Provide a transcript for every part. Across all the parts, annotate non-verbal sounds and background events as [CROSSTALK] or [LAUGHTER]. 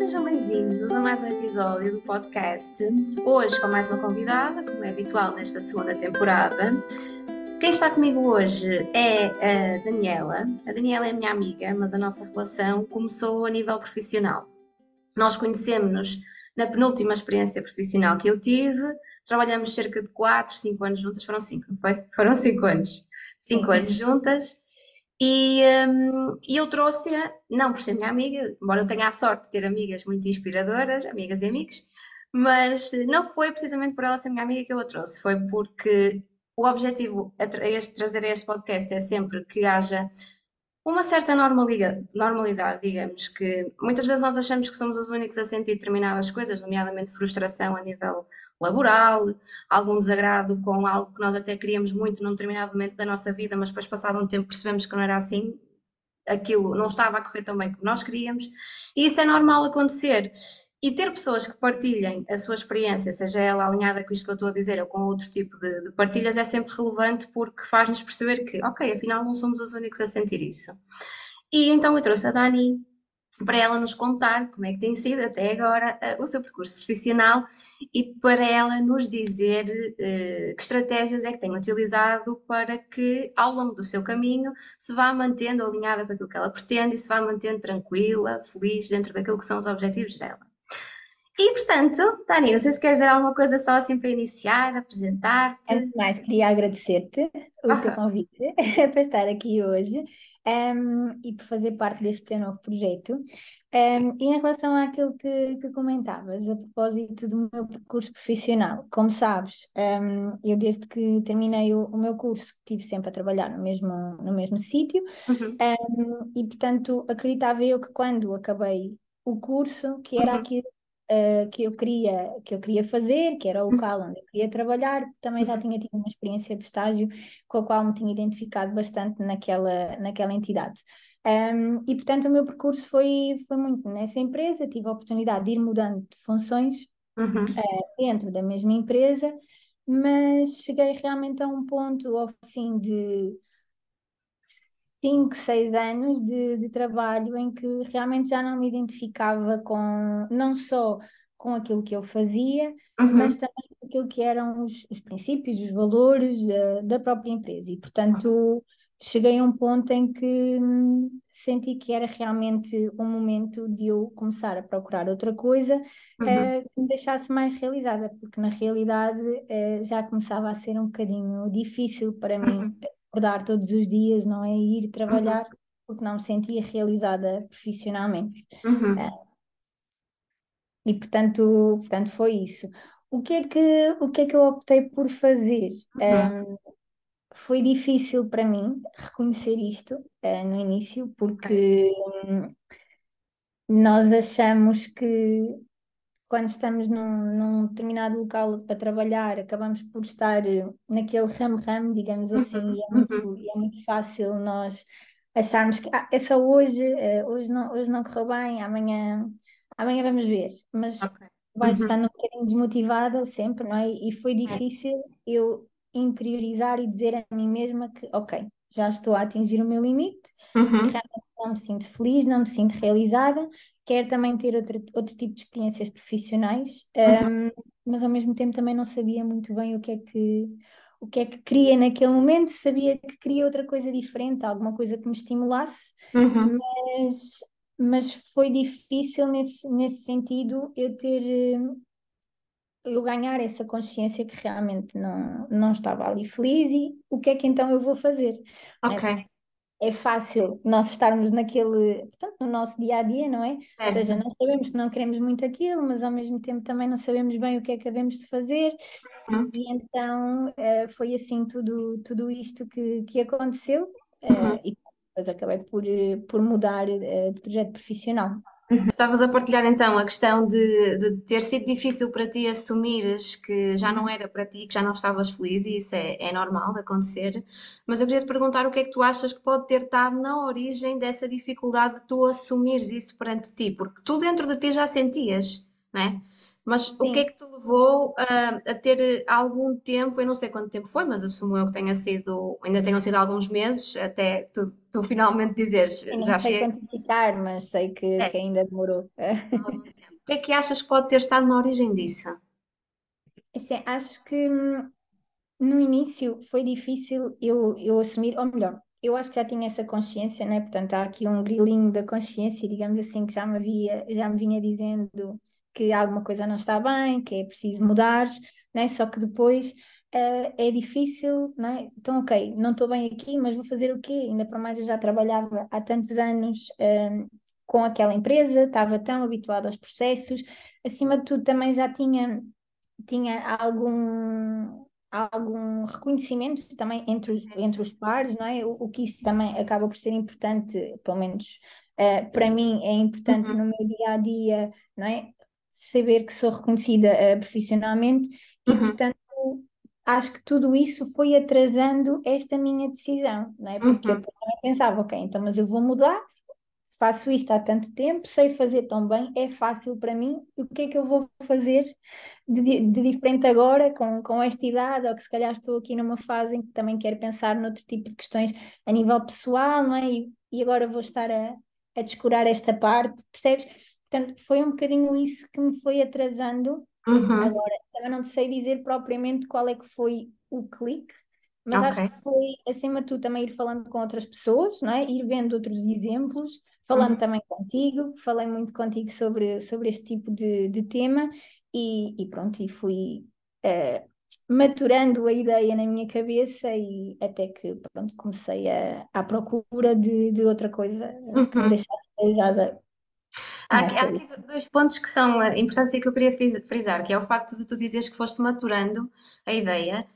sejam bem-vindos a mais um episódio do podcast. Hoje com mais uma convidada, como é habitual nesta segunda temporada. Quem está comigo hoje é a Daniela. A Daniela é minha amiga, mas a nossa relação começou a nível profissional. Nós conhecemos-nos na penúltima experiência profissional que eu tive, trabalhamos cerca de 4, 5 anos juntas, foram 5, não foi? Foram 5 anos. 5 anos juntas e, um, eu trouxe-a, não por ser minha amiga, embora eu tenha a sorte de ter amigas muito inspiradoras, amigas e amigos, mas não foi precisamente por ela ser minha amiga que eu a trouxe, foi porque o objetivo a, este, trazer este podcast é sempre que haja uma certa normalidade, digamos, que muitas vezes nós achamos que somos os únicos a sentir determinadas coisas, nomeadamente frustração a nível laboral, algum desagrado com algo que nós até queríamos muito num determinado momento da nossa vida, mas depois, passado um tempo, percebemos que não era assim, aquilo não estava a correr tão bem como nós queríamos, e isso é normal acontecer. E ter pessoas que partilhem a sua experiência, seja ela alinhada com isto que eu estou a dizer ou com outro tipo de, de partilhas, é sempre relevante porque faz-nos perceber que, ok, afinal não somos os únicos a sentir isso. E então eu trouxe a Dani para ela nos contar como é que tem sido até agora uh, o seu percurso profissional e para ela nos dizer uh, que estratégias é que tem utilizado para que ao longo do seu caminho se vá mantendo alinhada com aquilo que ela pretende e se vá mantendo tranquila, feliz dentro daquilo que são os objetivos dela. E, portanto, Dani, não sei se queres dizer alguma coisa só assim para iniciar, apresentar-te. Antes de mais, queria agradecer-te o teu convite [LAUGHS] para estar aqui hoje um, e por fazer parte deste teu novo projeto. Um, e em relação àquilo que, que, comentavas, a propósito do meu percurso profissional, como sabes, um, eu desde que terminei o, o, meu curso estive sempre a trabalhar no mesmo, no mesmo sítio uhum. e, portanto, acreditava eu que quando acabei o curso, que era uhum. aquilo uh, que eu queria que eu queria fazer, que era o local onde eu queria trabalhar, também já tinha tido uma experiência de estágio com a qual me tinha identificado bastante naquela, naquela entidade. Um, e portanto o meu percurso foi, foi muito nessa empresa, tive a oportunidade de ir mudando de funções uhum. uh, dentro da mesma empresa, mas cheguei realmente a um ponto ao fim de cinco, seis anos de, de trabalho em que realmente já não me identificava com, não só com aquilo que eu fazia, uhum. mas também com aquilo que eram os, os princípios, os valores uh, da própria empresa. E, portanto, cheguei a um ponto em que hum, senti que era realmente um momento de eu começar a procurar outra coisa uhum. uh, que me deixasse mais realizada, porque na realidade uh, já começava a ser um bocadinho difícil para mim uhum acordar todos os dias, não é? Ir trabalhar uhum. porque não me sentia realizada profissionalmente. Uhum. Uh, e portanto, portanto foi isso. O que é que, o que, é que eu optei por fazer? Uhum. Um, foi difícil para mim reconhecer isto uh, no início, porque um, nós achamos que quando estamos num, num, determinado local a trabalhar, acabamos por estar eh, naquele ramo-ramo, digamos assim, uhum, e, é muito, uhum. e é muito fácil nós acharmos que ah, é só hoje, uh, hoje, não, hoje não correu bem, amanhã, amanhã vamos ver. Mas okay. vais uhum. estando um bocadinho desmotivada sempre, não é? E foi difícil eu interiorizar e dizer a mim mesma que, ok, já estou a atingir o meu limite, uhum. realmente não me sinto feliz, não me sinto realizada, quero também ter outro, outro tipo de experiências profissionais, uhum. um, mas ao mesmo tempo também não sabia muito bem o que é que o que é que queria naquele momento, sabia que queria outra coisa diferente, alguma coisa que me estimulasse, uhum. mas, mas foi difícil nesse, nesse sentido eu ter eu ganhar essa consciência que realmente não, não estava ali feliz e o que é que então eu vou fazer? Ok. É, é fácil nós estarmos naquele, portanto, no nosso dia a dia, não é? Certo. Ou seja, nós sabemos que não queremos muito aquilo, mas ao mesmo tempo também não sabemos bem o que é que havemos de fazer, uhum. e então uh, foi assim tudo, tudo isto que, que aconteceu, uh, uhum. e depois acabei por, por mudar de projeto profissional. Estavas a partilhar então a questão de, de, ter sido difícil para ti assumires que já não era para ti, que já não estavas feliz, e isso é, é normal de acontecer. Mas eu queria te perguntar o que é que tu achas que pode ter estado na origem dessa dificuldade de tu assumires isso perante ti, porque tu dentro de ti já sentias, não Mas o que é Sim, que te levou a, a ter algum tempo, eu não sei quanto tempo foi, mas assumo eu que tenha sido, ainda tenham sido alguns meses, até tu, tu finalmente dizeres, eu já não sei chega, quantificar, mas sei que, é, que ainda demorou. O que é que achas que pode ter estado na origem disso? Assim, acho que hum, no início foi difícil eu, eu assumir, ou melhor, eu acho que já tinha essa consciência, né? Portanto, há aqui um grilinho da consciência, digamos assim, que já me havia, já me vinha dizendo que alguma coisa não está bem, que é preciso mudar, né? Só que depois eh, é difícil, né? Então, ok, não estou bem aqui, mas vou fazer o quê? Ainda para mais eu já trabalhava há tantos anos eh, com aquela empresa, estava tão habituada aos processos, acima de tudo também já tinha tinha algum, algum reconhecimento também entre os, entre os pares, não é? O, o que isso também acaba por ser importante, pelo menos eh, para mim é importante no Uhum, meu dia a dia, não é? Saber que sou reconhecida eh, profissionalmente e, uhum, portanto, acho que tudo isso foi atrasando esta minha decisão, não é? Porque eu uhum, também pensava, ok, então, mas eu vou mudar faço isto há tanto tempo, sei fazer tão bem, é fácil para mim, o que é que eu vou fazer de, de diferente agora, com, com esta idade, ou que se calhar estou aqui numa fase em que também quero pensar noutro tipo de questões a nível pessoal, não é? E, e agora vou estar a, a descurar esta parte, percebes? Portanto, foi um bocadinho isso que me foi atrasando. uhum, Agora, também não sei dizer propriamente qual é que foi o clique, mas ok. acho que foi, acima de tudo, também ir falando com outras pessoas, não é? Ir vendo outros exemplos, falando Uhum, também contigo, falei muito contigo sobre, sobre este tipo de, de tema e, e pronto, e fui eh, maturando a ideia na minha cabeça e até que pronto, comecei a, à procura de, de outra coisa eh, que me uhum. deixasse realizada Há aqui, há aqui dois pontos que são importantes e que eu queria fris- frisar, que é o facto de tu dizeres que foste maturando a ideia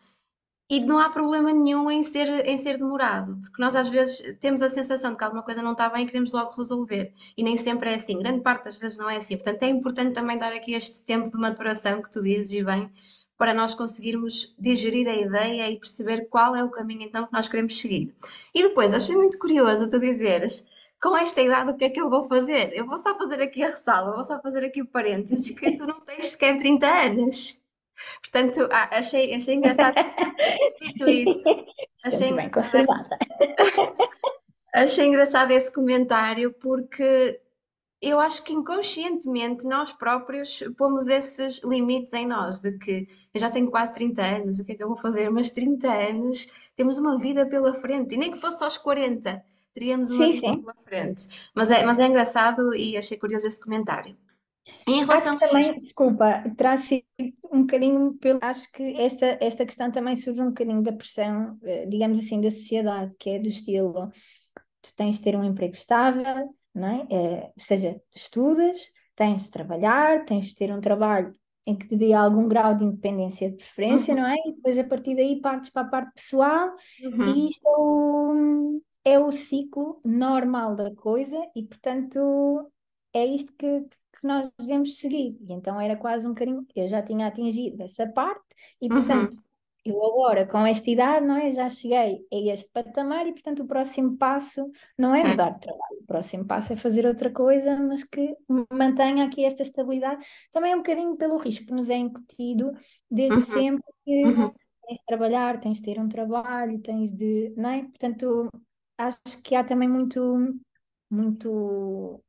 e não há problema nenhum em ser, em ser demorado, porque nós às vezes temos a sensação de que alguma coisa não está bem e queremos logo resolver, e nem sempre é assim, grande parte das vezes não é assim. Portanto, é importante também dar aqui este tempo de maturação que tu dizes e bem, para nós conseguirmos digerir a ideia e perceber qual é o caminho então que nós queremos seguir. E depois, achei muito curioso tu dizeres com esta idade, o que é que eu vou fazer? Eu vou só fazer aqui a ressalva, vou só fazer aqui o parênteses, que tu não tens sequer 30 anos. Portanto, ah, achei, achei engraçado dito [LAUGHS] isso. Achei muito engraçado, [LAUGHS] achei engraçado esse comentário porque eu acho que inconscientemente nós próprios pomos esses limites em nós, de que eu já tenho quase 30 anos, o que é que eu vou fazer? Mas 30 anos, temos uma vida pela frente, e nem que fosse aos 40, teríamos uma Sim, sim. pela frente. Mas é, mas é engraçado e achei curioso esse comentário. Em Acho relação que a isto, também, desculpa, terá sido um bocadinho pelo. Acho que esta, esta questão também surge um bocadinho da pressão, eh, digamos assim, da sociedade, que é do estilo: tu tens de ter um emprego estável, não é? Eh, ou seja, estudas, tens de trabalhar, tens de ter um trabalho em que te dê algum grau de independência de preferência, não uhum, é? E depois a partir daí partes para a parte pessoal e uhum, isto é o, é o ciclo normal da coisa e, portanto, é isto que, que nós devemos seguir. E então era quase um bocadinho, eu já tinha atingido essa parte e, portanto, uhum, eu agora, com esta idade, não é? Já cheguei a este patamar e, portanto, o próximo passo não é certo, mudar de trabalho. O próximo passo é fazer outra coisa, mas que mantenha aqui esta estabilidade. Também é um bocadinho pelo risco que nos é incutido desde uhum, sempre que uhum. tens de trabalhar, tens de ter um trabalho, tens de, não é? Portanto, acho que há também muito, muito,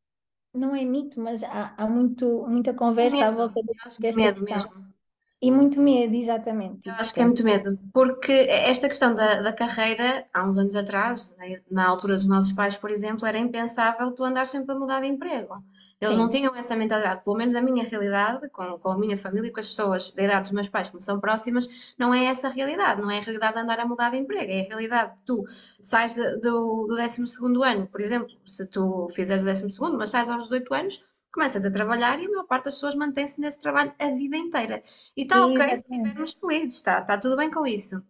não é mito, mas há, há muito, muita conversa à medo, volta que é desta medo questão. mesmo. E muito medo, exatamente. Eu acho que é muito medo, porque esta questão da, da carreira, há uns anos atrás, na altura dos nossos pais, por exemplo, era impensável tu andares sempre a mudar de emprego. Eles não sim, tinham essa mentalidade, pelo menos a minha realidade, com, com a minha família, com as pessoas da idade dos meus pais, como são próximas, não é essa a realidade, não é a realidade de andar a mudar de emprego, é a realidade de tu sais de- do, do décimo segundo ano, por exemplo, se tu fizeres o décimo segundo, mas sais aos 18 anos, começas a trabalhar e a maior parte das pessoas mantém-se nesse trabalho a vida inteira. E está ok se estivermos felizes, está, está tudo bem com isso.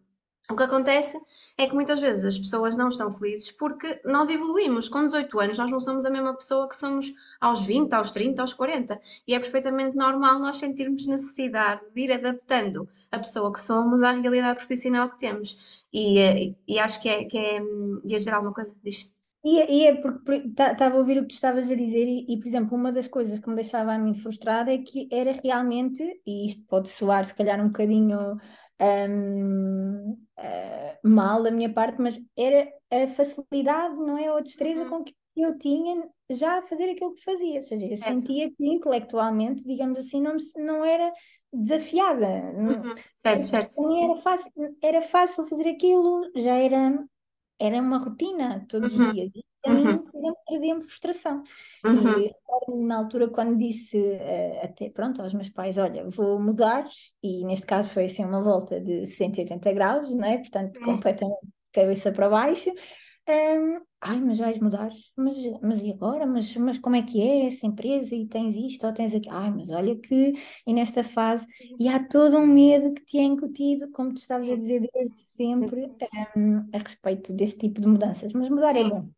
O que acontece é que muitas vezes as pessoas não estão felizes porque nós evoluímos. Com 18 anos, nós não somos a mesma pessoa que somos aos 20, aos 30, aos 40. E é perfeitamente normal nós sentirmos necessidade de ir adaptando a pessoa que somos à realidade profissional que temos. E, eh, e acho que é. Que é hum, ias dizer alguma coisa? Diz. E, é, e é porque estava a ouvir o que tu estavas a dizer, e, e, por exemplo, uma das coisas que me deixava a mim frustrada é que era realmente, e isto pode soar se calhar um bocadinho um, uh, mal da minha parte, mas era a facilidade, não é? Ou a destreza uhum. com que eu tinha já a fazer aquilo que fazia, ou seja, eu certo. sentia que intelectualmente, digamos assim, não, não era desafiada. Uhum. Certo, certo. Era fácil, era fácil fazer aquilo, já era era uma rotina todos uhum. os dias. A mim, uhum. por exemplo, trazia-me frustração. Uhum. E na altura, quando disse uh, até pronto aos meus pais: Olha, vou mudar, e neste caso foi assim uma volta de 180 graus, não é? portanto, completamente cabeça para baixo. Um, ai, mas vais mudar, mas, mas e agora? Mas, mas como é que é essa empresa? E tens isto ou tens aquilo? Ai, mas olha que e nesta fase, e há todo um medo que te é incutido, como tu estavas a dizer desde sempre, um, a respeito deste tipo de mudanças. Mas mudar é sim. é bom.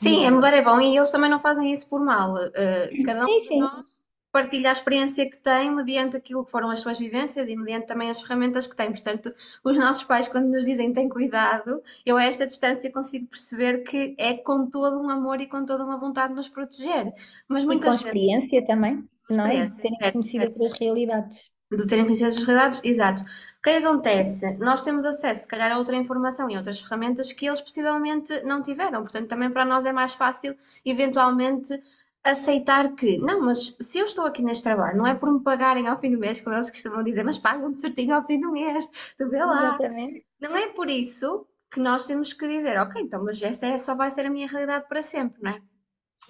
Sim, é mudar é bom e eles também não fazem isso por mal. Uh, cada um sim, sim. de nós partilha a experiência que tem mediante aquilo que foram as suas vivências e mediante também as ferramentas que tem. Portanto, os nossos pais, quando nos dizem tem cuidado, eu a esta distância consigo perceber que é com todo um amor e com toda uma vontade de nos proteger. Mas muitas e com vezes... experiência também, não é? Terem conhecido outras realidades. De terem conhecido outras realidades, exato. O que é que acontece? Nós temos acesso, se calhar, a outra informação e outras ferramentas que eles possivelmente não tiveram. Portanto, também para nós é mais fácil, eventualmente, aceitar que, não, mas se eu estou aqui neste trabalho, não é por me pagarem ao fim do mês, como eles costumam dizer, mas pagam-te certinho ao fim do mês, tu vê lá. Exatamente. Não é por isso que nós temos que dizer, ok, então, mas esta é, só vai ser a minha realidade para sempre, não é?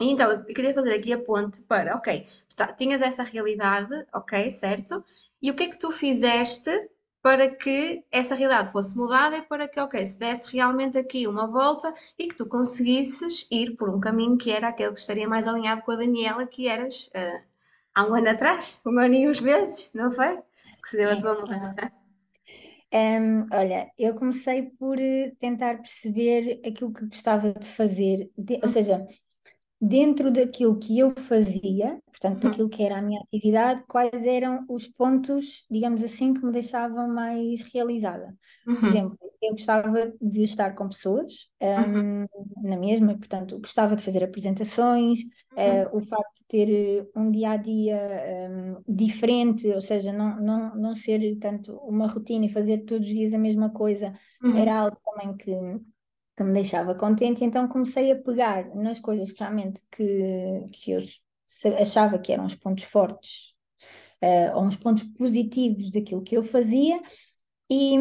E então, eu queria fazer aqui a ponte para, ok, tu tá, tinhas essa realidade, ok, certo? E o que é que tu fizeste para que essa realidade fosse mudada e para que, ok, se desse realmente aqui uma volta e que tu conseguisses ir por um caminho que era aquele que estaria mais alinhado com a Daniela, que eras uh, há um ano atrás, [LAUGHS] um ano e uns meses, não foi? Que se deu a tua mudança. Um, olha, eu comecei por eh, tentar perceber aquilo que gostava de fazer, de, ou uhum. seja, dentro daquilo que eu fazia, portanto, uhum. daquilo que era a minha atividade, quais eram os pontos, digamos assim, que me deixavam mais realizada. Por uhum. exemplo, eu gostava de estar com pessoas um, uhum. na mesma, portanto, gostava de fazer apresentações, uh, o facto de ter eh, um dia a dia um, diferente, ou seja, não, não, não ser tanto uma rotina e fazer todos os dias a mesma coisa, era algo também que que me deixava contente, então comecei a pegar nas coisas que realmente que, que eu achava que eram os pontos fortes uh, ou uns pontos positivos daquilo que eu fazia e,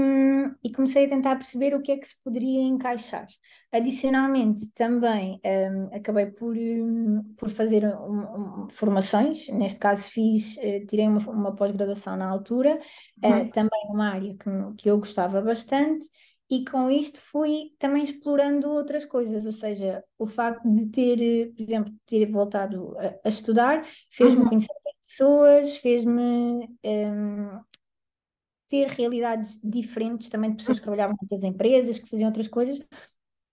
e, comecei a tentar perceber o que é que se poderia encaixar. Adicionalmente, também um, acabei por, um, por fazer um, formações, neste caso fiz, uh, tirei uma, uma pós-graduação na altura, uhum. uh, também numa área que, que eu gostava bastante, e com isto fui também explorando outras coisas, ou seja, o facto de ter, por exemplo, ter voltado a, a estudar, fez-me uhum. conhecer outras pessoas, fez-me um, ter realidades diferentes também de pessoas que trabalhavam em outras empresas, que faziam outras coisas,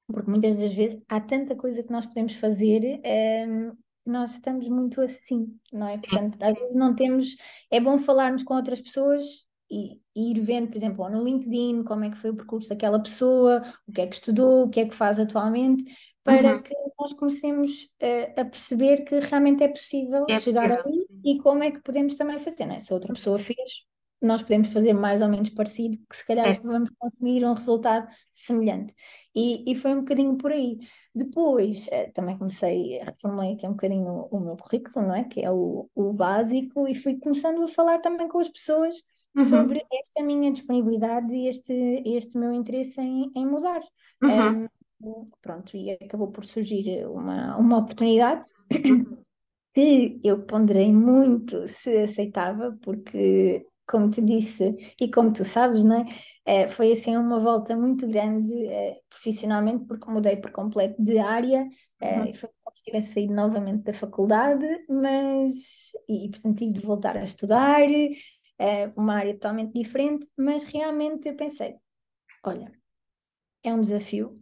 porque muitas das vezes há tanta coisa que nós podemos fazer um, nós estamos muito assim, não é? Portanto, às vezes não temos. É bom falarmos com outras pessoas e, ir vendo, por exemplo, no LinkedIn, como é que foi o percurso daquela pessoa, o que é que estudou, o que é que faz atualmente, para uhum. que nós comecemos uh, a perceber que realmente é possível é chegar possível, ali e como é que podemos também fazer, né? Se outra pessoa fez, nós podemos fazer mais ou menos parecido, que se calhar certo. vamos conseguir um resultado semelhante. E, e foi um bocadinho por aí. Depois, uh, também comecei, reformulei aqui um bocadinho o, o, meu currículo, não é? Que é o, o básico, e fui começando a falar também com as pessoas uhum. sobre esta minha disponibilidade e este, este meu interesse em, em mudar. Uhum. Um, pronto, e acabou por surgir uma, uma oportunidade que eu ponderei muito se aceitava, porque, como te disse e como tu sabes, né, é, foi assim uma volta muito grande é, profissionalmente, porque mudei por completo de área, é, uhum. foi como se tivesse saído novamente da faculdade, mas, e, e portanto tive de voltar a estudar, é uma área totalmente diferente, mas realmente eu pensei: olha, é um desafio,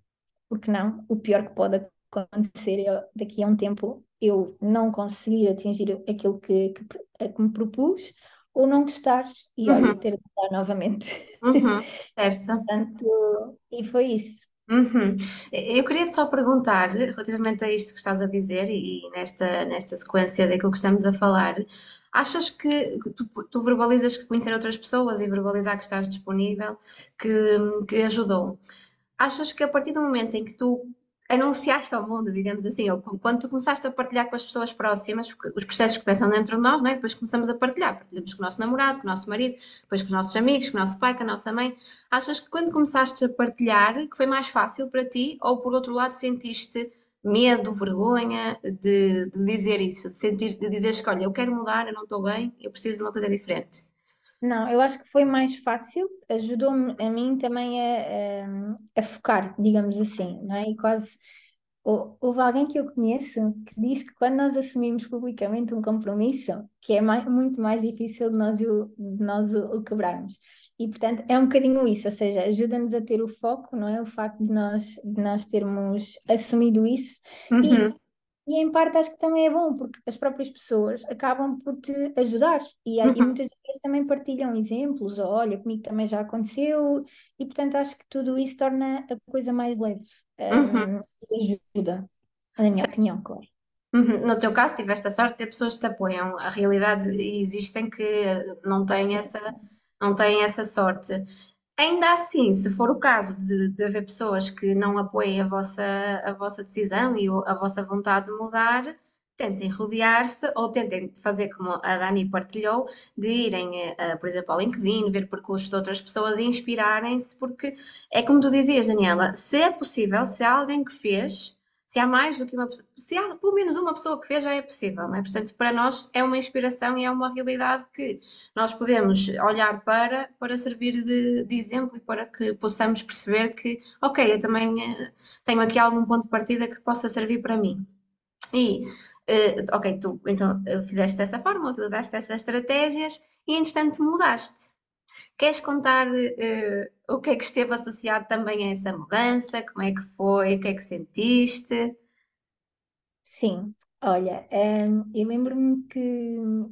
porque não? O pior que pode acontecer é daqui a um tempo eu não conseguir atingir aquilo que, que, que me propus ou não gostar e uhum. olha, ter de mudar novamente. Uhum. [LAUGHS] Certo. Portanto, e foi isso. Uhum. Eu queria só perguntar, relativamente a isto que estás a dizer e nesta, nesta sequência daquilo que estamos a falar, achas que tu, tu verbalizas que conhecer outras pessoas e verbalizar que estás disponível, que, que ajudou? Achas que a partir do momento em que tu anunciaste ao mundo, digamos assim, ou quando tu começaste a partilhar com as pessoas próximas, porque os processos começam dentro de nós, não é? Depois começamos a partilhar, partilhamos com o nosso namorado, com o nosso marido, depois com os nossos amigos, com o nosso pai, com a nossa mãe. Achas que quando começaste a partilhar, que foi mais fácil para ti, ou por outro lado sentiste medo, vergonha de, de dizer isso, de sentir, de dizer que, olha, eu quero mudar, eu não estou bem, eu preciso de uma coisa diferente? Não, eu acho que foi mais fácil, ajudou-me a mim também a, a, a focar, digamos assim, não é? E quase hou- houve alguém que eu conheço que diz que quando nós assumimos publicamente um compromisso, que é muito mais difícil de nós, o, de nós o, o quebrarmos. E portanto é um bocadinho isso, ou seja, ajuda-nos a ter o foco, não é? O facto de nós, de nós termos assumido isso. Uhum, E em parte acho que também é bom, porque as próprias pessoas acabam por te ajudar e, aí- e uhum, muitas vezes também partilham exemplos, ou olha, comigo também já aconteceu, e portanto acho que tudo isso torna a coisa mais leve, uhum. hum, e ajuda, na minha opinião, claro. Uhum. No teu caso, tiveste a sorte de ter pessoas que te apoiam. A realidade existem que não têm Sim, essa, não têm essa sorte. Ainda assim, se for o caso de, de haver pessoas que não apoiem a vossa, a vossa decisão e a vossa vontade de mudar, tentem rodear-se ou tentem fazer como a Dani partilhou, de irem, eh, por exemplo, ao LinkedIn, ver percursos de outras pessoas e inspirarem-se, porque é como tu dizias, Daniela, se é possível, se há alguém que fez. Se há mais do que uma pessoa, se há pelo menos uma pessoa que fez, já é possível, não é? Portanto, para nós é uma inspiração e é uma realidade que nós podemos olhar para, para servir de, de exemplo e para que possamos perceber que, ok, eu também eh, tenho aqui algum ponto de partida que possa servir para mim. E, eh, ok, tu então fizeste dessa forma, utilizaste essas estratégias e, entretanto, mudaste. Queres contar eh, o que é que esteve associado também a essa mudança? Como é que foi? O que é que sentiste? Sim, olha, hum, eu lembro-me que,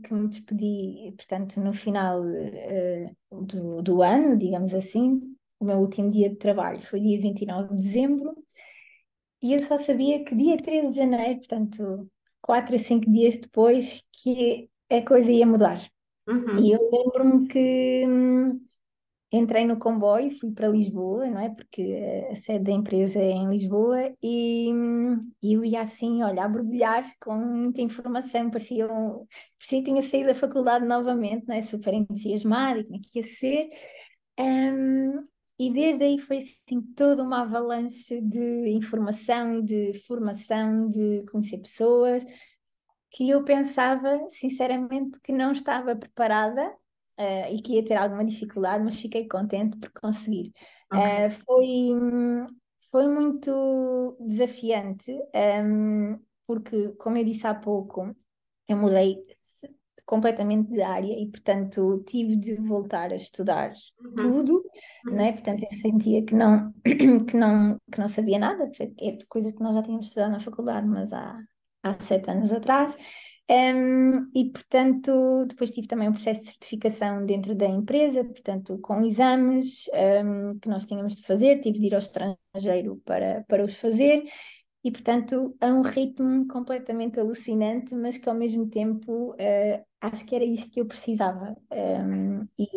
que me despedi, portanto, no final eh, do, do ano, digamos assim, o meu último dia de trabalho foi dia 29 de dezembro, E eu só sabia que dia 13 de janeiro, portanto, quatro a cinco dias depois, que a coisa ia mudar. E Uhum, eu lembro-me que hum, entrei no comboio, fui para Lisboa, não é? Porque a sede da empresa é em Lisboa, e hum, e eu ia assim, olha, a borbulhar com muita informação, parecia, um, parecia que tinha saído da faculdade novamente, não é? Super entusiasmada, e como é que ia ser. Um, e desde aí foi assim toda uma avalanche de informação, de formação, de conhecer pessoas, que eu pensava, sinceramente, que não estava preparada, eh, e que ia ter alguma dificuldade, mas fiquei contente por conseguir. ok. Eh, foi, foi muito desafiante, ehm, porque, como eu disse há pouco, eu mudei completamente de área e, portanto, tive de voltar a estudar Uhum, tudo, né? uhum, Portanto, eu sentia que não, [CLEARS THROAT] que não, que não sabia nada, é de coisas que nós já tínhamos estudado na faculdade, mas há, há sete anos atrás. Um, e, portanto, depois tive também um processo de certificação dentro da empresa, portanto, com exames, um, que nós tínhamos de fazer, tive de ir ao estrangeiro para, para os fazer, e, portanto, a um ritmo completamente alucinante, mas que ao mesmo tempo uh, acho que era isto que eu precisava. Um, e,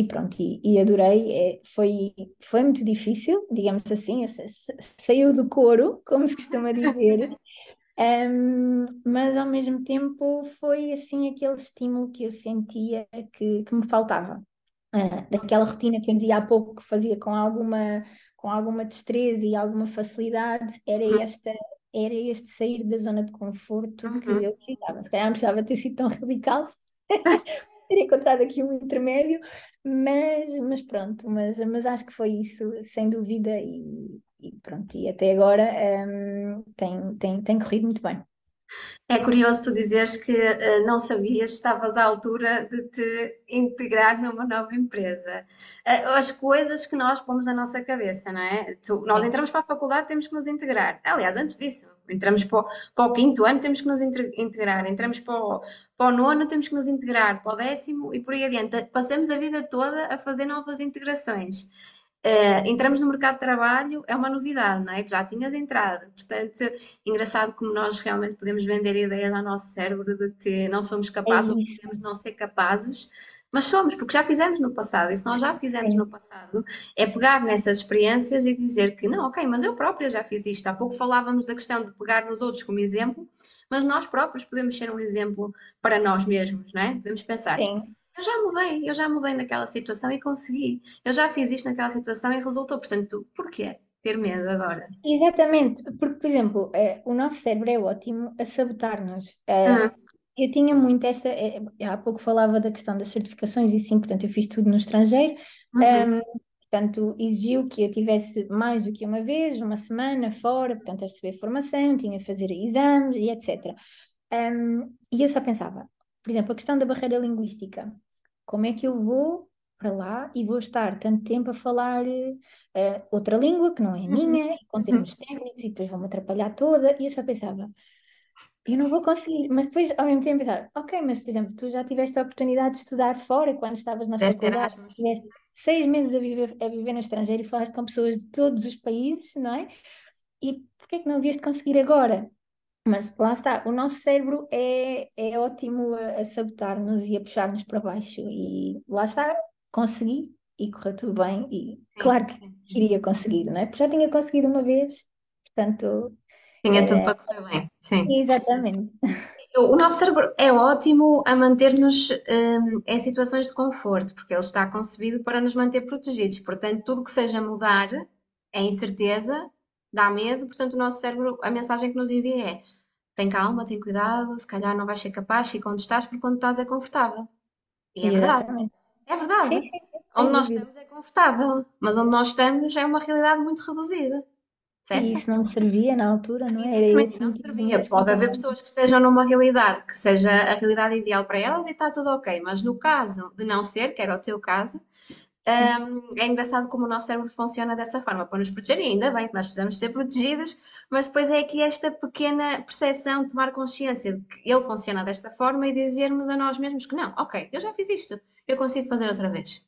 e pronto, e, e adorei. É, foi, foi muito difícil, digamos assim, sa- sa- saiu do couro, como se costuma dizer. [LAUGHS] Um, mas ao mesmo tempo foi assim aquele estímulo que eu sentia que, que me faltava. Ah, daquela rotina que eu dizia há pouco que fazia com alguma, com alguma destreza e alguma facilidade, era esta, era este sair da zona de conforto que uhum. eu precisava. Se calhar não precisava ter sido tão [LAUGHS] radical, ter encontrado aqui um intermédio, mas, mas pronto, mas, mas acho que foi isso, sem dúvida, e, e pronto, e até agora hum, tem, tem, tem corrido muito bem. É curioso tu dizeres que eh, não sabias se estavas à altura de te integrar numa nova empresa. Eh, as coisas que nós pomos na nossa cabeça, não é? Tu- nós entramos para a faculdade, temos que nos integrar. Aliás, antes disso, entramos para o, para o quinto ano, temos que nos integrar. Entramos para o, para o nono, temos que nos integrar. Para o décimo e por aí adiante. Passamos a vida toda a fazer novas integrações. Uh, entramos no mercado de trabalho, é uma novidade, não é? Já tinhas entrado, portanto, engraçado como nós realmente podemos vender ideias ao nosso cérebro de que não somos É capazes ou isso. podemos não ser capazes, mas somos, porque já fizemos no passado, e se nós já fizemos no Sim, passado, é pegar nessas experiências e dizer que não, ok, mas eu própria já fiz isto. Há pouco falávamos da questão de pegar nos outros como exemplo, mas nós próprios podemos ser um exemplo para nós mesmos, não é? Podemos pensar, sim. Eu já mudei, eu já mudei naquela situação e consegui. Eu já fiz isto naquela situação e resultou. Portanto, porquê ter medo agora? Exatamente, porque, por exemplo, eh, o nosso cérebro é ótimo a sabotar-nos. Eh, Hum, eu tinha muito esta. eh, há pouco falava da questão das certificações, e sim, portanto, eu fiz tudo no estrangeiro. uhum. Portanto, exigiu que eu tivesse mais do que uma vez, uma semana fora, portanto, a receber formação, tinha de fazer exames e etc. Ehm, e eu só pensava, por exemplo, a questão da barreira linguística. Como é que eu vou para lá e vou estar tanto tempo a falar eh, outra língua que não é Uhum, minha, e com uhum. termos técnicos, e depois vou-me atrapalhar toda, e eu só pensava, eu não vou conseguir, mas depois ao mesmo tempo pensava, ok, mas por exemplo, tu já tiveste a oportunidade de estudar fora quando estavas na Deste faculdade, tiveste seis meses a viver, a viver no estrangeiro e falaste com pessoas de todos os países, não é? E porquê é que não havias de conseguir agora? Mas lá está, o nosso cérebro é, é ótimo a, a sabotar-nos e a puxar-nos para baixo. E lá está, consegui e correu tudo bem. E Sim, claro que sim. iria conseguir, não é? Porque já tinha conseguido uma vez, portanto, Tinha tudo eh, para correr bem. Sim. exatamente. O nosso cérebro é ótimo a manter-nos hum, em situações de conforto, porque ele está concebido para nos manter protegidos. Portanto, tudo que seja mudar é incerteza, dá medo. Portanto, o nosso cérebro, a mensagem que nos envia é: tem calma, tem cuidado, se calhar não vais ser capaz, fica onde estás, porque onde estás é confortável. E é verdade. É verdade. sim, sim, Onde nós estamos é confortável, mas onde nós estamos é uma realidade muito reduzida, E certo? isso não me servia na altura, não é? Era Exatamente, e esse o não minha servia. Pode haver pessoas que estejam numa realidade que seja a realidade ideal para elas e está tudo ok, mas no caso de não ser, que era o teu caso, Hum, é engraçado como o nosso cérebro funciona dessa forma, para nos proteger, e ainda bem que nós precisamos ser protegidos, mas depois é aqui esta pequena percepção, tomar consciência de que ele funciona desta forma e dizermos a nós mesmos que não, ok, eu já fiz isto, eu consigo fazer outra vez.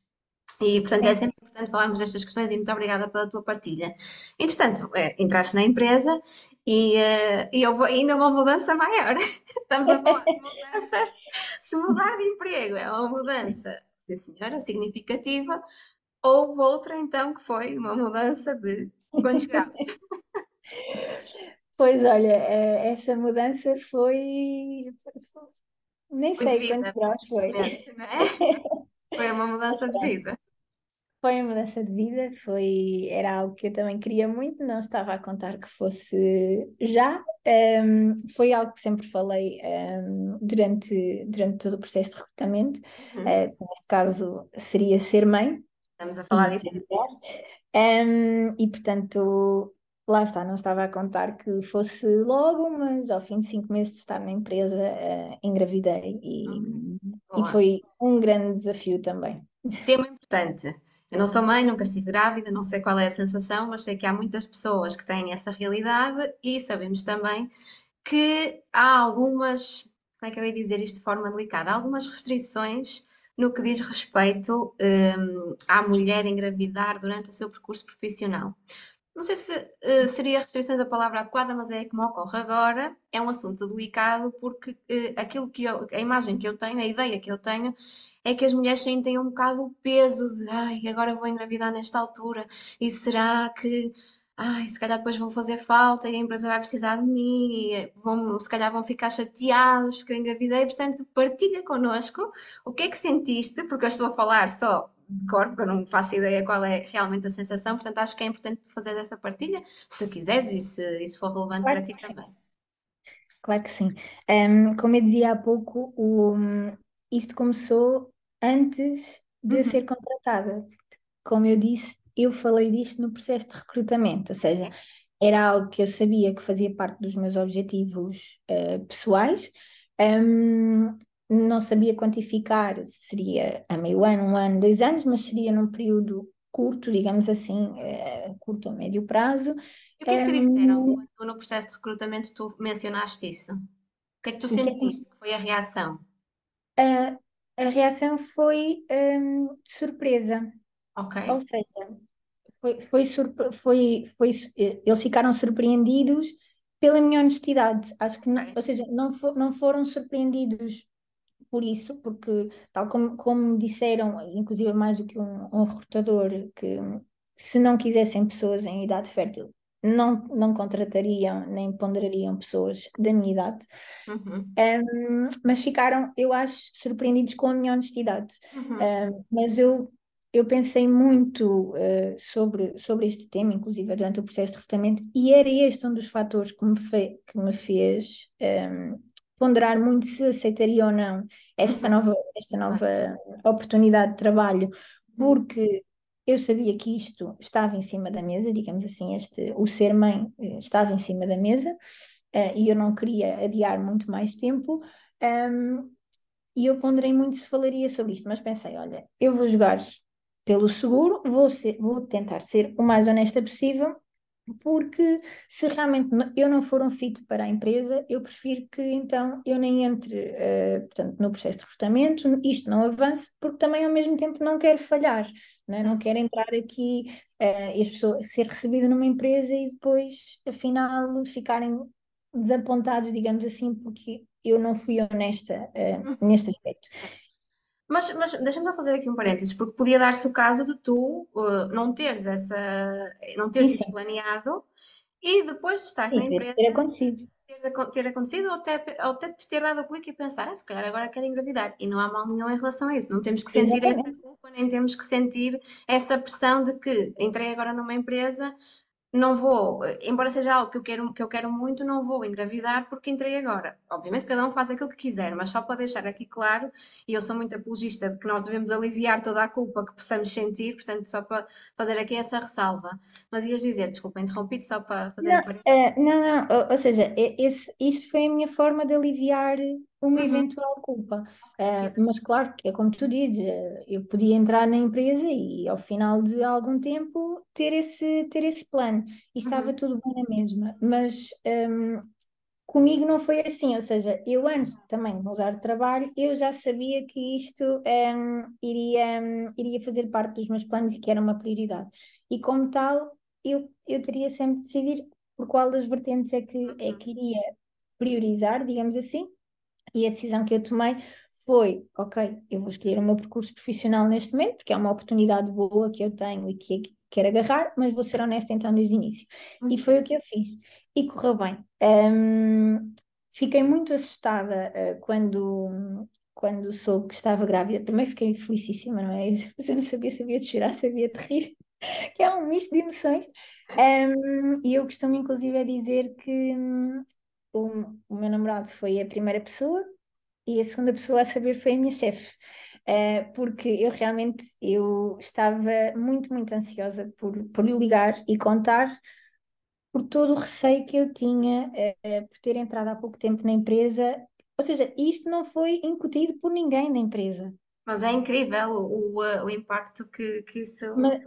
E, portanto, é sempre importante falarmos destas questões e muito obrigada pela tua partilha. Entretanto, é, entraste na empresa e, eh, e houve ainda uma mudança maior. [LAUGHS] Estamos a falar de mudanças. Se mudar de emprego é uma mudança, sim senhora, significativa, houve outra então que foi uma mudança de quantos graus? [LAUGHS] Pois olha, eh, essa mudança foi. Nem Foi sei quantos graus foi. é? Foi uma mudança de [LAUGHS] vida. Foi uma mudança de vida, foi, era algo que eu também queria muito, não estava a contar que fosse já. Ahm, foi algo que sempre falei, ahm, durante, durante todo o processo de recrutamento, Uhum. que neste caso seria ser mãe Estamos a falar disso. engravidar. Ahm, e portanto, lá está, não estava a contar que fosse logo, mas ao fim de cinco meses de estar na empresa, eh, engravidei e, Ok, e foi um grande desafio também. Tema importante. Eu não sou mãe, nunca estive grávida, não sei qual é a sensação, mas sei que há muitas pessoas que têm essa realidade e sabemos também que há algumas, como é que eu ia dizer isto de forma delicada, há algumas restrições no que diz respeito, hum, à mulher engravidar durante o seu percurso profissional. Não sei se eh, seria restrições a palavra adequada, mas é como ocorre agora. É um assunto delicado porque eh, aquilo que eu, a imagem que eu tenho, a ideia que eu tenho, é que as mulheres sentem um bocado o peso de ai, agora vou engravidar nesta altura, e será que ai, se calhar depois vou fazer falta e a empresa vai precisar de mim, e eh, vão, se calhar vão ficar chateadas porque eu engravidei. Portanto, partilha connosco o que é que sentiste, porque eu estou a falar só de cor, porque eu não faço ideia qual é realmente a sensação, portanto acho que é importante fazer essa partilha, se quiseres e se isso for relevante para Claro ti que sim. também. Claro que sim. Ahm, como eu dizia há pouco, o, isto começou antes de eu Uhum. ser contratada. Como eu disse, eu falei disto no processo de recrutamento, ou seja, era algo que eu sabia que fazia parte dos meus objetivos, eh, pessoais. Ahm, não sabia quantificar, se seria a meio ano, um ano, dois anos, mas seria num período curto, digamos assim, eh, curto a médio prazo. E o que é que te disseram Ahm, quando no processo de recrutamento tu mencionaste isso? O que é que tu que é que sentiste que foi a reação? A, a reação foi hum, de surpresa. Ok. Ou seja, Foi, foi, foi, foi, eles ficaram surpreendidos pela minha honestidade. Acho que, não, ou seja, não, fo- não foram surpreendidos por isso, porque, tal como, como disseram, inclusive mais do que um, um recrutador, que se não quisessem pessoas em idade fértil, não, não contratariam nem ponderariam pessoas da minha idade. Uhum, Um, mas ficaram, eu acho, surpreendidos com a minha honestidade. uhum, Um, mas eu, eu pensei muito uh, sobre, sobre este tema, inclusive durante o processo de recrutamento, e era este um dos fatores que me, fe, que me fez um, ponderar muito se aceitaria ou não esta uhum. nova, esta nova oportunidade de trabalho, Uhum. porque eu sabia que isto estava em cima da mesa, digamos assim, este, o ser mãe eh, estava em cima da mesa, uh, e eu não queria adiar muito mais tempo. Um, e eu ponderei muito se falaria sobre isto, mas pensei: olha, eu vou jogar pelo seguro, vou, ser, vou tentar ser o mais honesta possível, porque se realmente eu não for um fit para a empresa, eu prefiro que então eu nem entre uh, portanto, no processo de recrutamento, isto não avance, porque também ao mesmo tempo não quero falhar, não, é? não quero entrar aqui uh, e as pessoas ser recebida numa empresa e depois, afinal, ficarem desapontados, digamos assim, porque eu não fui honesta uh, neste aspecto. Mas, mas deixa-me só fazer aqui um parênteses, porque podia dar-se o caso de tu uh, não teres essa, não teres isso planeado e depois de estar na sim, deve empresa ter acontecido. Ter, aco- ter acontecido ou até, ou até te ter dado o clique e pensar, ah, se calhar agora quero engravidar. E não há mal nenhum em relação a isso. Não temos que sentir essa Exatamente. culpa, nem temos que sentir essa pressão de que entrei agora numa empresa não vou, embora seja algo que eu quero, que eu quero muito, não vou engravidar porque entrei agora. Obviamente cada um faz aquilo que quiser, mas só para deixar aqui claro, e eu sou muito apologista de que nós devemos aliviar toda a culpa que possamos sentir, portanto, só para fazer aqui essa ressalva. Mas ias dizer, desculpa, interrompi-te só para fazer Não, um eh, não, não, ou, ou seja, esse, isso foi a minha forma de aliviar uma Uhum, eventual culpa. Exato. mas claro que é como tu dizes, eh, eu podia entrar na empresa e ao final de algum tempo ter esse, ter esse plano. E estava Uhum, tudo bem na mesma. Mas ehm, Comigo não foi assim, ou seja, eu antes também de mudar de trabalho, eu já sabia que isto hum, iria, hum, iria fazer parte dos meus planos e que era uma prioridade. E como tal, eu, eu teria sempre de decidir por qual das vertentes é que, é uhum, que iria priorizar, digamos assim, e a decisão que eu tomei foi, ok, eu vou escolher o meu percurso profissional neste momento, porque é uma oportunidade boa que eu tenho e que quero agarrar, mas vou ser honesta então desde o início. E uhum. foi o que eu fiz. E correu bem. Hum, fiquei muito assustada uh, quando, quando soube que estava grávida. Primeiro fiquei felicíssima, não é? Eu [LAUGHS] não sabia, sabia de chorar, sabia de rir, [LAUGHS] que é um misto de emoções. Um, e eu costumo inclusive a dizer que hum, o, o meu namorado foi a primeira pessoa e a segunda pessoa a saber foi a minha chefe. Uh, porque eu realmente eu estava muito, muito ansiosa por, por lhe ligar e contar por todo o receio que eu tinha uh, por ter entrado há pouco tempo na empresa. Ou seja, isto não foi incutido por ninguém na empresa. Mas é incrível o, o, o impacto que, que isso, Mas, que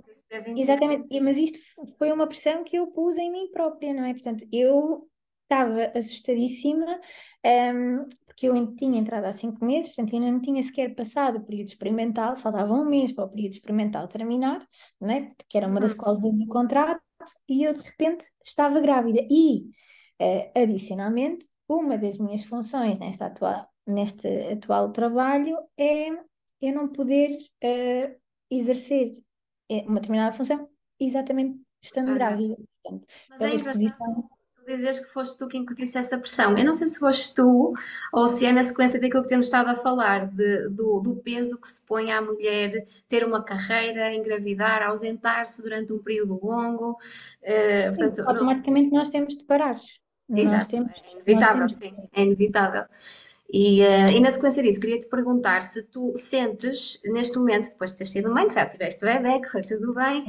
isso exatamente, mas isto foi uma pressão que eu pus em mim própria, não é? Portanto, eu estava assustadíssima, ehm, porque eu tinha entrado há cinco meses, portanto, ainda não tinha sequer passado o período experimental, faltava um mês para o período experimental terminar, não é? Que era uma das Uhum. cláusulas do contrato, e eu de repente estava grávida. E, eh, adicionalmente, uma das minhas funções nesta atual, neste atual trabalho é eu não poder eh, exercer eh, uma determinada função exatamente estando grávida. Portanto, Mas é engraçado exposição. Tu dizeres que foste tu que incutiste essa pressão. Eu não sei se foste tu ou se é na sequência daquilo que temos estado a falar, de- do, do peso que se põe à mulher ter uma carreira, engravidar, ausentar-se durante um período longo. Eh, Sim, portanto, automaticamente nós temos de parar. Exato, temos, é inevitável, temos. sim, é inevitável. E, eh, e na sequência disso, queria-te perguntar se tu sentes, neste momento, depois de teres sido mãe, que já tiveste o bebé, que foi tudo bem,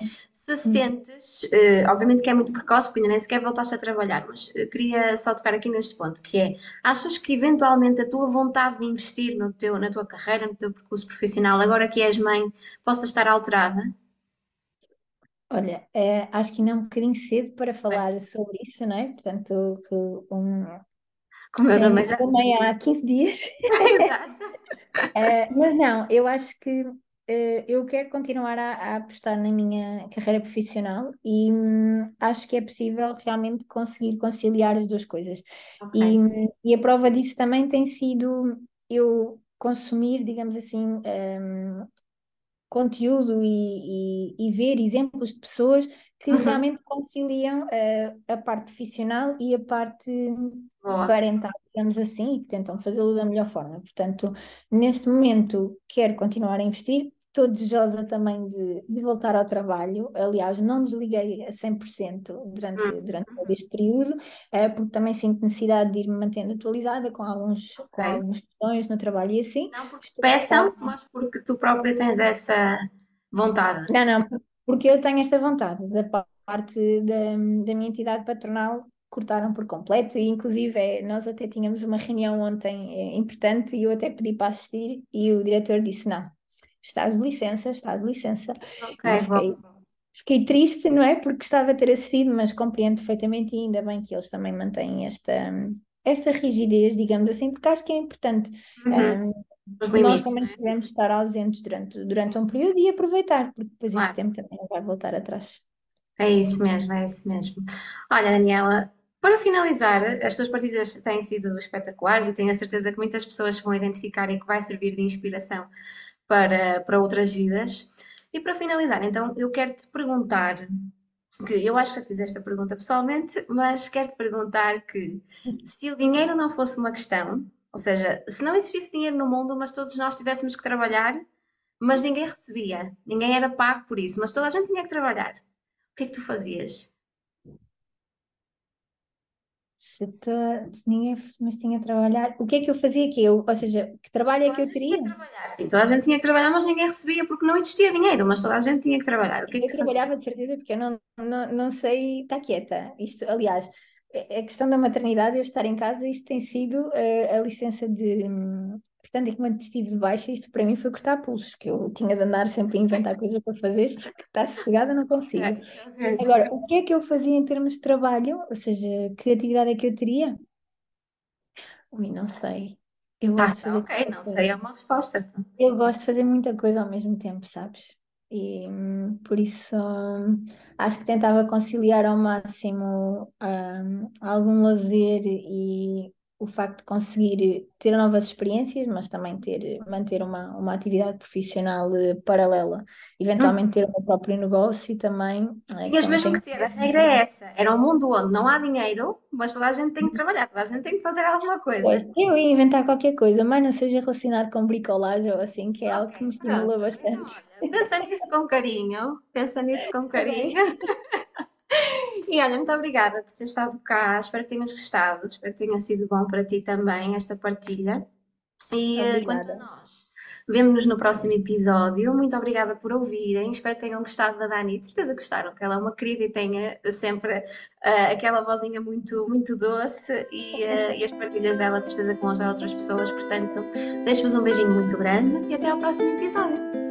se sentes, eh, obviamente que é muito precoce, porque ainda nem sequer voltaste a trabalhar, mas eh, queria só tocar aqui neste ponto, que é, achas que eventualmente a tua vontade de investir no teu, na tua carreira, no teu percurso profissional, agora que és mãe, possa estar alterada? Olha, eh, acho que ainda é um bocadinho cedo para falar sobre isso, não é? Portanto, que um, como eu também já. há 15 dias. [LAUGHS] Exato. [LAUGHS] Eh, mas não, eu acho que uh, eu quero continuar a, a, apostar na minha carreira profissional e hum, acho que é possível realmente conseguir conciliar as duas coisas. Okay. E, hum, e a prova disso também tem sido eu consumir, digamos assim, um, conteúdo e, e, e, ver exemplos de pessoas que uhum. realmente conciliam uh, a parte profissional e a parte Boa. parental, digamos assim, e que tentam fazê-lo da melhor forma. Portanto, neste momento, quero continuar a investir, estou desejosa também de, de, voltar ao trabalho. Aliás, não desliguei a 100% durante, hum. durante todo este período, uh, porque também sinto necessidade de ir me mantendo atualizada com, alguns, okay. com algumas questões no trabalho e assim. Não porque Estou peçam, mas porque tu própria tens essa vontade. Não, não, porque eu tenho esta vontade da parte da, da minha entidade patronal cortaram por completo e inclusive é, nós até tínhamos uma reunião ontem é, importante e eu até pedi para assistir e o diretor disse não, estás de licença, estás de licença. Ok, fiquei, fiquei, triste, não é? Porque gostava de ter assistido, mas compreendo perfeitamente e ainda bem que eles também mantêm esta, esta rigidez, digamos assim, porque acho que é importante. Uhum. Um, nós também é? devemos estar ausentes durante, durante um período e aproveitar, porque depois claro. este tempo também vai voltar atrás. É isso mesmo, é isso mesmo. Olha, Daniela, para finalizar, as tuas partilhas têm sido espetaculares e tenho a certeza que muitas pessoas vão identificar e que vai servir de inspiração para, para outras vidas. E para finalizar, então, eu quero te perguntar, que eu acho que já fiz esta pergunta pessoalmente, mas quero te perguntar que se o dinheiro não fosse uma questão, ou seja, se não existisse dinheiro no mundo, mas todos nós tivéssemos que trabalhar, mas ninguém recebia, ninguém era pago por isso, mas toda a gente tinha que trabalhar, o que é que tu fazias? Se, se ninguém mas tinha a trabalhar, o que é que eu fazia aqui? Eu, ou seja, que trabalho é que eu teria? trabalhar, sim, toda a gente tinha que trabalhar, mas ninguém recebia porque não existia dinheiro, mas toda a gente tinha que trabalhar. O que é que eu trabalhava de certeza porque eu não, não, não sei estar quieta. Isto, aliás, a questão da maternidade, eu estar em casa, isto tem sido uh, a licença de. Portanto, enquanto estive de baixa, isto para mim foi cortar pulsos, que eu tinha de andar sempre a inventar [LAUGHS] coisas para fazer, porque estar sossegada não consigo. Agora, o que é que eu fazia em termos de trabalho? Ou seja, que atividade é que eu teria? Ui, não sei. Eu gosto ah, de fazer. Ok, não sei, é uma resposta. Eu gosto de fazer muita coisa ao mesmo tempo, sabes? E por isso acho que tentava conciliar ao máximo hum, algum lazer e o facto de conseguir ter novas experiências, mas também ter, manter uma, uma atividade profissional eh, paralela, eventualmente ter o meu próprio negócio e também. Eh, Tinhas mesmo que ter, a regra é essa. Era um mundo onde não há dinheiro, mas toda a gente tem que trabalhar, toda a gente tem que fazer alguma coisa. Eu ia inventar qualquer coisa, mas não seja relacionado com bricolagem ou assim, que é okay, algo que me estimula pronto. bastante. Olha, pensa nisso com carinho, pensa nisso com [LAUGHS] carinho. E olha, muito obrigada por ter estado cá. Espero que tenhas gostado. Espero que tenha sido bom para ti também esta partilha. E eh, quanto a nós, vemo-nos no próximo episódio. Muito obrigada por ouvirem. Espero que tenham gostado da Dani. De certeza gostaram, que ela é uma querida e tenha sempre uh, aquela vozinha muito, muito doce e, uh, e as partilhas dela, de certeza, que vão ajudar outras pessoas. Portanto, deixo-vos um beijinho muito grande e até ao próximo episódio.